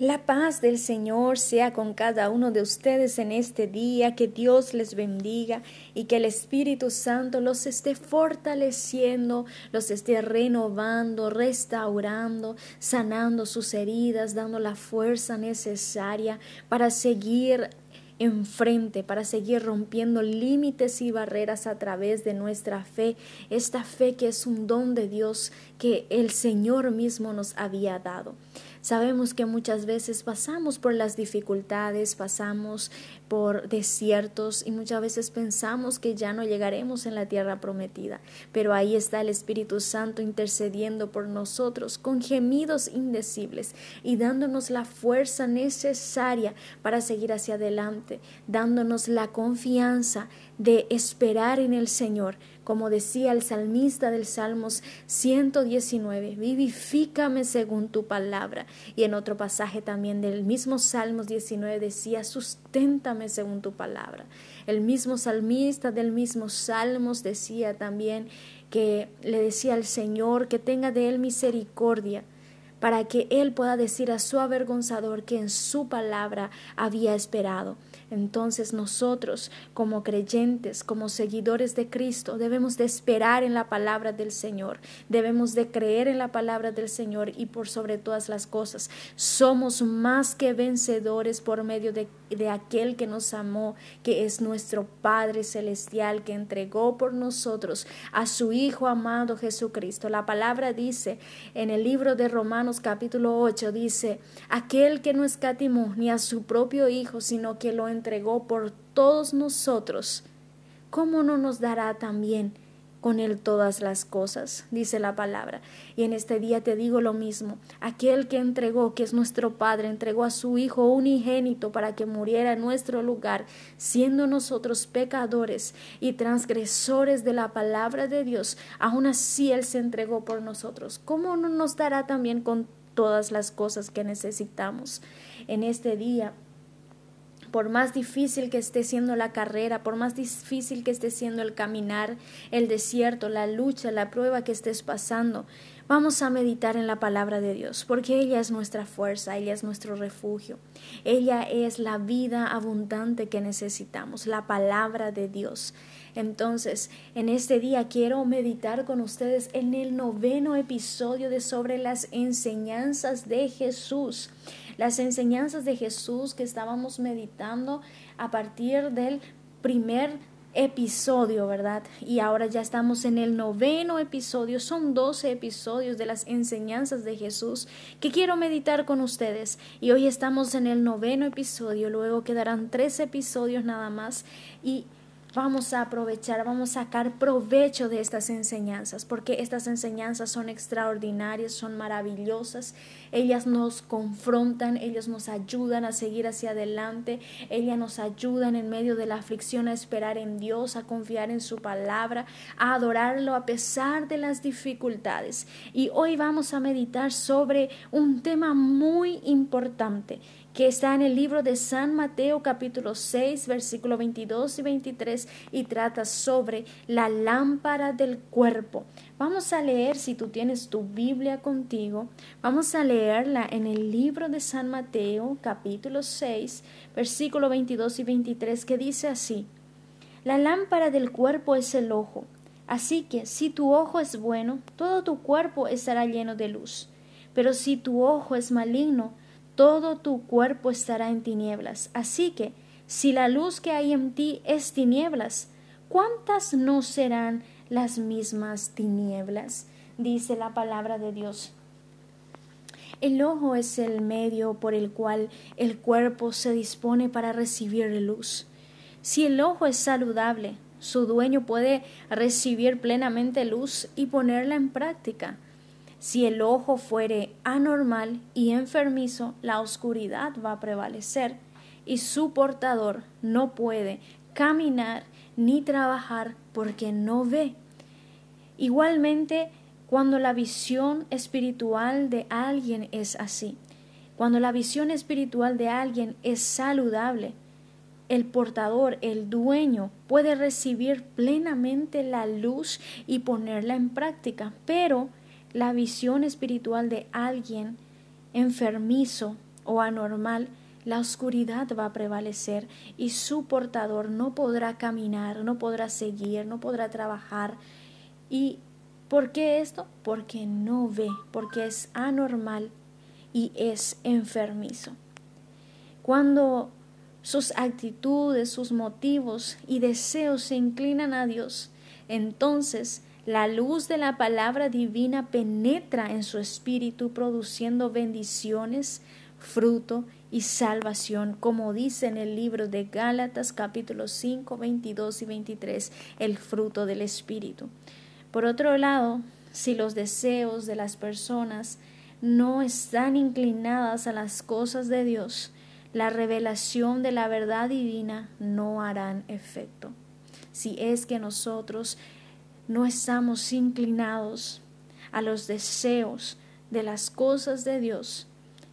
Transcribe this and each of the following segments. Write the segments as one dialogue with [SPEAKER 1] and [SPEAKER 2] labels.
[SPEAKER 1] La paz del Señor sea con cada uno de ustedes en este día, que Dios les bendiga y que el Espíritu Santo los esté fortaleciendo, los esté renovando, restaurando, sanando sus heridas, dando la fuerza necesaria para seguir enfrente para seguir rompiendo límites y barreras a través de nuestra fe, esta fe que es un don de Dios que el Señor mismo nos había dado. Sabemos que muchas veces pasamos por las dificultades, pasamos por desiertos y muchas veces pensamos que ya no llegaremos en la tierra prometida, pero ahí está el Espíritu Santo intercediendo por nosotros con gemidos indecibles y dándonos la fuerza necesaria para seguir hacia adelante, dándonos la confianza de esperar en el Señor, como decía el salmista del Salmos 119, vivifícame según tu palabra. Y en otro pasaje también del mismo Salmos 19 decía, susténtame según tu palabra. El mismo salmista del mismo Salmos decía también que le decía al Señor que tenga de él misericordia para que él pueda decir a su avergonzador que en su palabra había esperado. Entonces nosotros, como creyentes, como seguidores de Cristo, debemos de esperar en la palabra del Señor, debemos de creer en la palabra del Señor y por sobre todas las cosas, somos más que vencedores por medio de, de aquel que nos amó, que es nuestro Padre Celestial, que entregó por nosotros a su Hijo amado Jesucristo. La palabra dice en el libro de Romanos capítulo 8, dice, aquel que no escatimó ni a su propio Hijo, sino que lo entregó por todos nosotros, ¿cómo no nos dará también con él todas las cosas? dice la palabra. Y en este día te digo lo mismo, aquel que entregó, que es nuestro Padre, entregó a su Hijo unigénito para que muriera en nuestro lugar, siendo nosotros pecadores y transgresores de la palabra de Dios, aún así Él se entregó por nosotros. ¿Cómo no nos dará también con todas las cosas que necesitamos? En este día por más difícil que esté siendo la carrera, por más difícil que esté siendo el caminar, el desierto, la lucha, la prueba que estés pasando, vamos a meditar en la palabra de Dios, porque ella es nuestra fuerza, ella es nuestro refugio, ella es la vida abundante que necesitamos, la palabra de Dios. Entonces, en este día quiero meditar con ustedes en el noveno episodio de sobre las enseñanzas de Jesús las enseñanzas de Jesús que estábamos meditando a partir del primer episodio, ¿verdad? Y ahora ya estamos en el noveno episodio, son doce episodios de las enseñanzas de Jesús que quiero meditar con ustedes. Y hoy estamos en el noveno episodio, luego quedarán tres episodios nada más y vamos a aprovechar, vamos a sacar provecho de estas enseñanzas, porque estas enseñanzas son extraordinarias, son maravillosas, ellas nos confrontan, ellas nos ayudan a seguir hacia adelante, ellas nos ayudan en medio de la aflicción a esperar en Dios, a confiar en su palabra, a adorarlo a pesar de las dificultades. Y hoy vamos a meditar sobre un tema muy importante que está en el libro de San Mateo capítulo 6 versículo 22 y 23 y trata sobre la lámpara del cuerpo. Vamos a leer, si tú tienes tu Biblia contigo, vamos a leerla en el libro de San Mateo capítulo 6 versículo 22 y 23 que dice así, La lámpara del cuerpo es el ojo. Así que si tu ojo es bueno, todo tu cuerpo estará lleno de luz. Pero si tu ojo es maligno, todo tu cuerpo estará en tinieblas. Así que, si la luz que hay en ti es tinieblas, ¿cuántas no serán las mismas tinieblas? dice la palabra de Dios. El ojo es el medio por el cual el cuerpo se dispone para recibir luz. Si el ojo es saludable, su dueño puede recibir plenamente luz y ponerla en práctica. Si el ojo fuere anormal y enfermizo, la oscuridad va a prevalecer y su portador no puede caminar ni trabajar porque no ve. Igualmente, cuando la visión espiritual de alguien es así, cuando la visión espiritual de alguien es saludable, el portador, el dueño, puede recibir plenamente la luz y ponerla en práctica, pero la visión espiritual de alguien enfermizo o anormal, la oscuridad va a prevalecer y su portador no podrá caminar, no podrá seguir, no podrá trabajar. ¿Y por qué esto? Porque no ve, porque es anormal y es enfermizo. Cuando sus actitudes, sus motivos y deseos se inclinan a Dios, entonces la luz de la palabra divina penetra en su espíritu produciendo bendiciones, fruto y salvación, como dice en el libro de Gálatas capítulo 5, 22 y 23, el fruto del espíritu. Por otro lado, si los deseos de las personas no están inclinadas a las cosas de Dios, la revelación de la verdad divina no harán efecto. Si es que nosotros no estamos inclinados a los deseos de las cosas de Dios,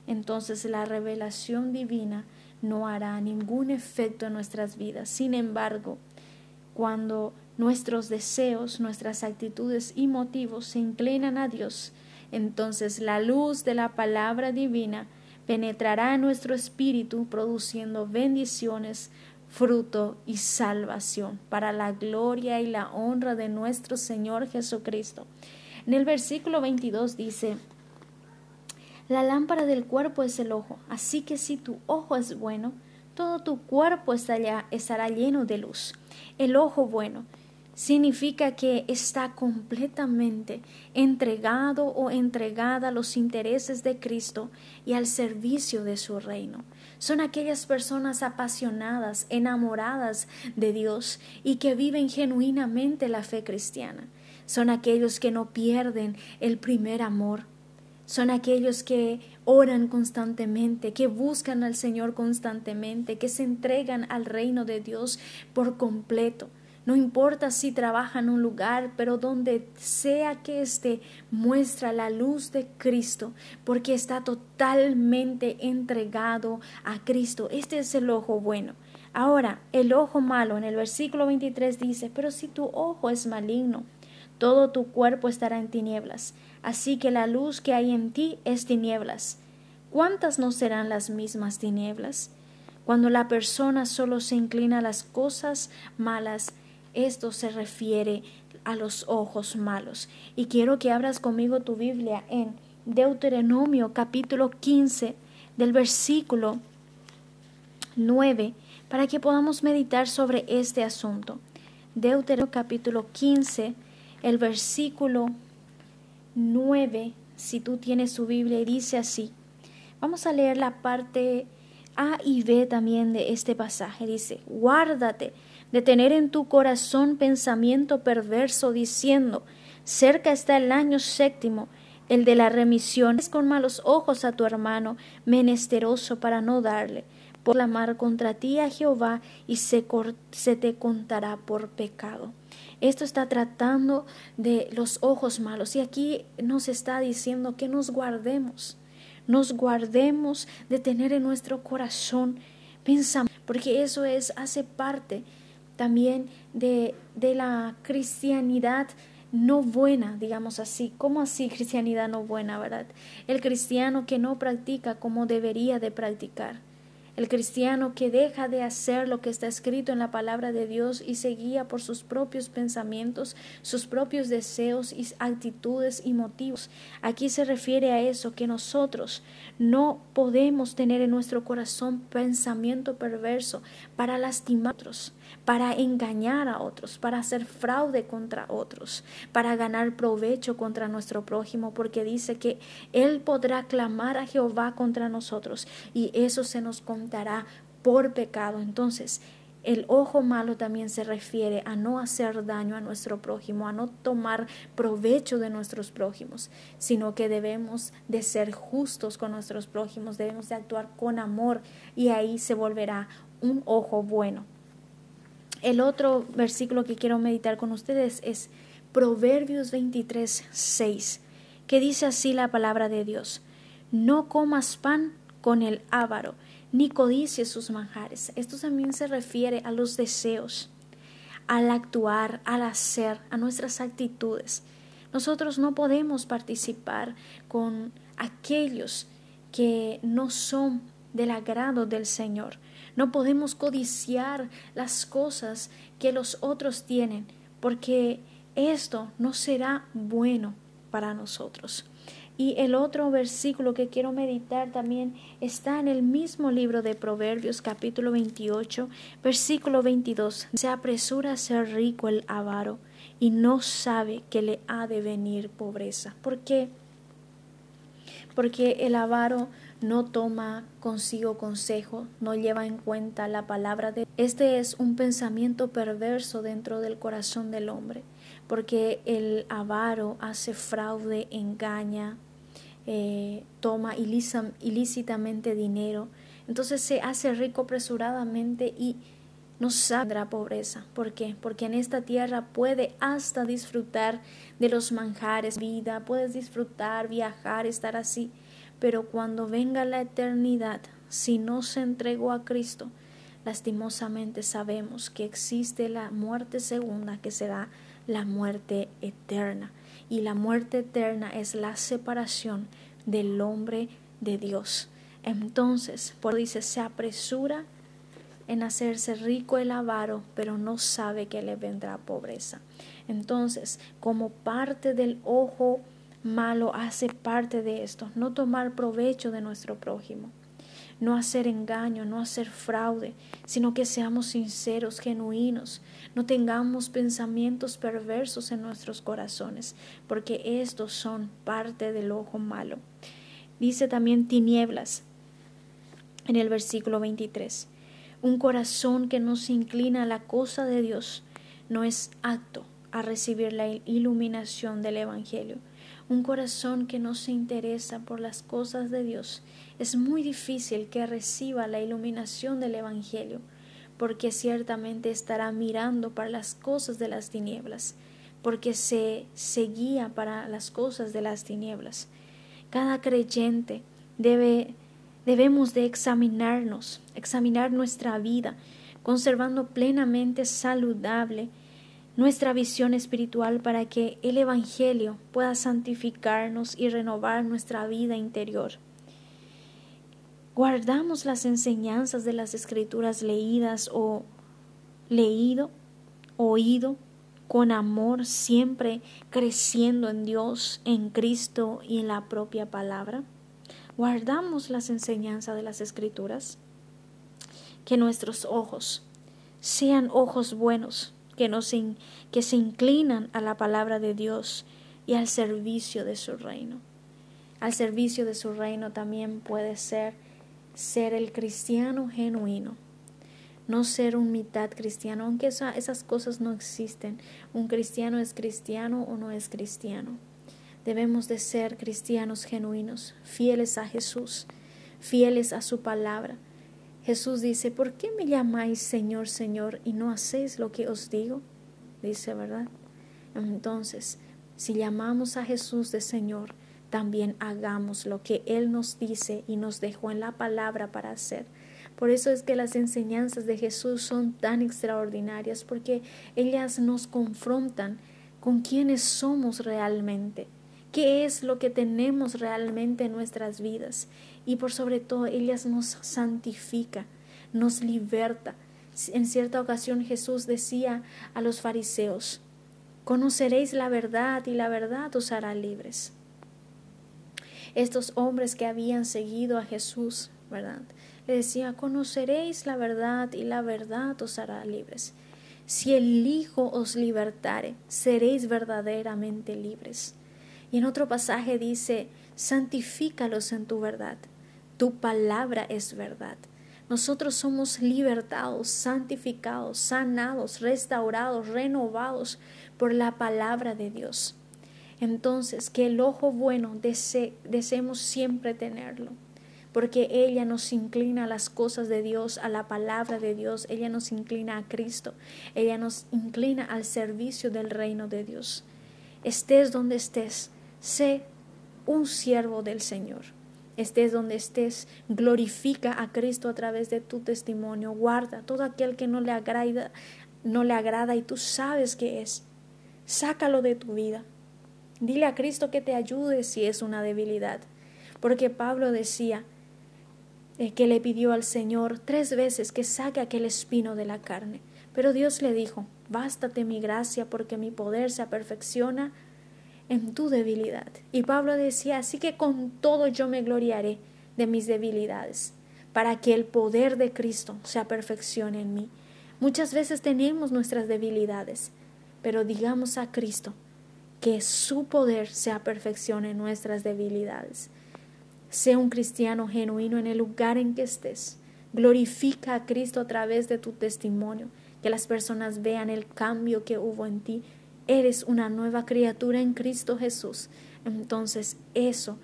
[SPEAKER 1] entonces la revelación divina no hará ningún efecto en nuestras vidas. Sin embargo, cuando nuestros deseos, nuestras actitudes y motivos se inclinan a Dios, entonces la luz de la palabra divina penetrará en nuestro espíritu produciendo bendiciones, fruto y salvación para la gloria y la honra de nuestro Señor Jesucristo. En el versículo 22 dice, la lámpara del cuerpo es el ojo, así que si tu ojo es bueno, todo tu cuerpo estará, estará lleno de luz. El ojo bueno significa que está completamente entregado o entregada a los intereses de Cristo y al servicio de su reino. Son aquellas personas apasionadas, enamoradas de Dios y que viven genuinamente la fe cristiana. Son aquellos que no pierden el primer amor. Son aquellos que oran constantemente, que buscan al Señor constantemente, que se entregan al reino de Dios por completo no importa si trabaja en un lugar, pero donde sea que esté, muestra la luz de Cristo, porque está totalmente entregado a Cristo. Este es el ojo bueno. Ahora, el ojo malo en el versículo 23 dice, pero si tu ojo es maligno, todo tu cuerpo estará en tinieblas. Así que la luz que hay en ti es tinieblas. ¿Cuántas no serán las mismas tinieblas? Cuando la persona solo se inclina a las cosas malas, esto se refiere a los ojos malos. Y quiero que abras conmigo tu Biblia en Deuteronomio capítulo 15 del versículo 9 para que podamos meditar sobre este asunto. Deuteronomio capítulo 15, el versículo 9, si tú tienes su Biblia, y dice así. Vamos a leer la parte A y B también de este pasaje. Dice, guárdate de tener en tu corazón pensamiento perverso diciendo, cerca está el año séptimo, el de la remisión, es con malos ojos a tu hermano, menesteroso para no darle, por la mar contra ti a Jehová y se, se te contará por pecado. Esto está tratando de los ojos malos. Y aquí nos está diciendo que nos guardemos, nos guardemos de tener en nuestro corazón pensamiento, porque eso es, hace parte también de, de la cristianidad no buena, digamos así. ¿Cómo así cristianidad no buena, verdad? El cristiano que no practica como debería de practicar el cristiano que deja de hacer lo que está escrito en la palabra de Dios y se guía por sus propios pensamientos, sus propios deseos y actitudes y motivos. Aquí se refiere a eso, que nosotros no podemos tener en nuestro corazón pensamiento perverso para lastimar a otros, para engañar a otros, para hacer fraude contra otros, para ganar provecho contra nuestro prójimo, porque dice que Él podrá clamar a Jehová contra nosotros y eso se nos por pecado. Entonces, el ojo malo también se refiere a no hacer daño a nuestro prójimo, a no tomar provecho de nuestros prójimos, sino que debemos de ser justos con nuestros prójimos, debemos de actuar con amor y ahí se volverá un ojo bueno. El otro versículo que quiero meditar con ustedes es Proverbios 23, 6, que dice así la palabra de Dios, no comas pan con el ávaro, ni codicie sus manjares. Esto también se refiere a los deseos, al actuar, al hacer, a nuestras actitudes. Nosotros no podemos participar con aquellos que no son del agrado del Señor. No podemos codiciar las cosas que los otros tienen, porque esto no será bueno para nosotros. Y el otro versículo que quiero meditar también está en el mismo libro de Proverbios capítulo 28, versículo 22. Se apresura a ser rico el avaro y no sabe que le ha de venir pobreza. ¿Por qué? Porque el avaro no toma consigo consejo, no lleva en cuenta la palabra de Este es un pensamiento perverso dentro del corazón del hombre, porque el avaro hace fraude, engaña, eh, toma ilícitamente dinero, entonces se hace rico apresuradamente y no saldrá pobreza. ¿Por qué? Porque en esta tierra puede hasta disfrutar de los manjares, vida, puedes disfrutar, viajar, estar así, pero cuando venga la eternidad, si no se entregó a Cristo, lastimosamente sabemos que existe la muerte segunda, que será la muerte eterna. Y la muerte eterna es la separación del hombre de Dios. Entonces, por dice, se apresura en hacerse rico el avaro, pero no sabe que le vendrá pobreza. Entonces, como parte del ojo malo hace parte de esto, no tomar provecho de nuestro prójimo, no hacer engaño, no hacer fraude, sino que seamos sinceros, genuinos, no tengamos pensamientos perversos en nuestros corazones, porque estos son parte del ojo malo. Dice también tinieblas en el versículo 23. Un corazón que no se inclina a la cosa de Dios no es apto a recibir la iluminación del Evangelio un corazón que no se interesa por las cosas de Dios, es muy difícil que reciba la iluminación del Evangelio, porque ciertamente estará mirando para las cosas de las tinieblas, porque se, se guía para las cosas de las tinieblas. Cada creyente debe, debemos de examinarnos, examinar nuestra vida, conservando plenamente saludable nuestra visión espiritual para que el Evangelio pueda santificarnos y renovar nuestra vida interior. Guardamos las enseñanzas de las escrituras leídas o leído, oído, con amor, siempre creciendo en Dios, en Cristo y en la propia palabra. Guardamos las enseñanzas de las escrituras. Que nuestros ojos sean ojos buenos, que, que se inclinan a la palabra de Dios y al servicio de su reino. Al servicio de su reino también puede ser ser el cristiano genuino, no ser un mitad cristiano, aunque esas cosas no existen. Un cristiano es cristiano o no es cristiano. Debemos de ser cristianos genuinos, fieles a Jesús, fieles a su palabra, Jesús dice, ¿por qué me llamáis Señor, Señor y no hacéis lo que os digo? Dice, ¿verdad? Entonces, si llamamos a Jesús de Señor, también hagamos lo que Él nos dice y nos dejó en la palabra para hacer. Por eso es que las enseñanzas de Jesús son tan extraordinarias, porque ellas nos confrontan con quiénes somos realmente, qué es lo que tenemos realmente en nuestras vidas y por sobre todo ellas nos santifica, nos liberta. En cierta ocasión Jesús decía a los fariseos, conoceréis la verdad y la verdad os hará libres. Estos hombres que habían seguido a Jesús, ¿verdad? Le decía, conoceréis la verdad y la verdad os hará libres. Si el Hijo os libertare, seréis verdaderamente libres. Y en otro pasaje dice, santifícalos en tu verdad tu palabra es verdad. Nosotros somos libertados, santificados, sanados, restaurados, renovados por la palabra de Dios. Entonces, que el ojo bueno deseemos siempre tenerlo, porque ella nos inclina a las cosas de Dios, a la palabra de Dios, ella nos inclina a Cristo, ella nos inclina al servicio del reino de Dios. Estés donde estés, sé un siervo del Señor estés donde estés, glorifica a Cristo a través de tu testimonio, guarda todo aquel que no le agrada, no le agrada y tú sabes que es. Sácalo de tu vida. Dile a Cristo que te ayude si es una debilidad, porque Pablo decía eh, que le pidió al Señor tres veces que saque aquel espino de la carne. Pero Dios le dijo, bástate mi gracia porque mi poder se aperfecciona en tu debilidad. Y Pablo decía, así que con todo yo me gloriaré de mis debilidades, para que el poder de Cristo se aperfeccione en mí. Muchas veces tenemos nuestras debilidades, pero digamos a Cristo que su poder se aperfeccione en nuestras debilidades. Sea un cristiano genuino en el lugar en que estés. Glorifica a Cristo a través de tu testimonio que las personas vean el cambio que hubo en ti. Eres una nueva criatura en Cristo Jesús. Entonces eso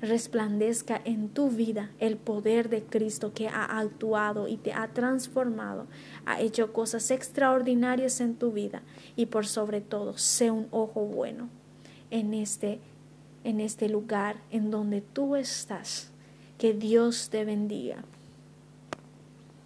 [SPEAKER 1] resplandezca en tu vida el poder de Cristo que ha actuado y te ha transformado, ha hecho cosas extraordinarias en tu vida y por sobre todo, sé un ojo bueno en este en este lugar en donde tú estás. Que Dios te bendiga.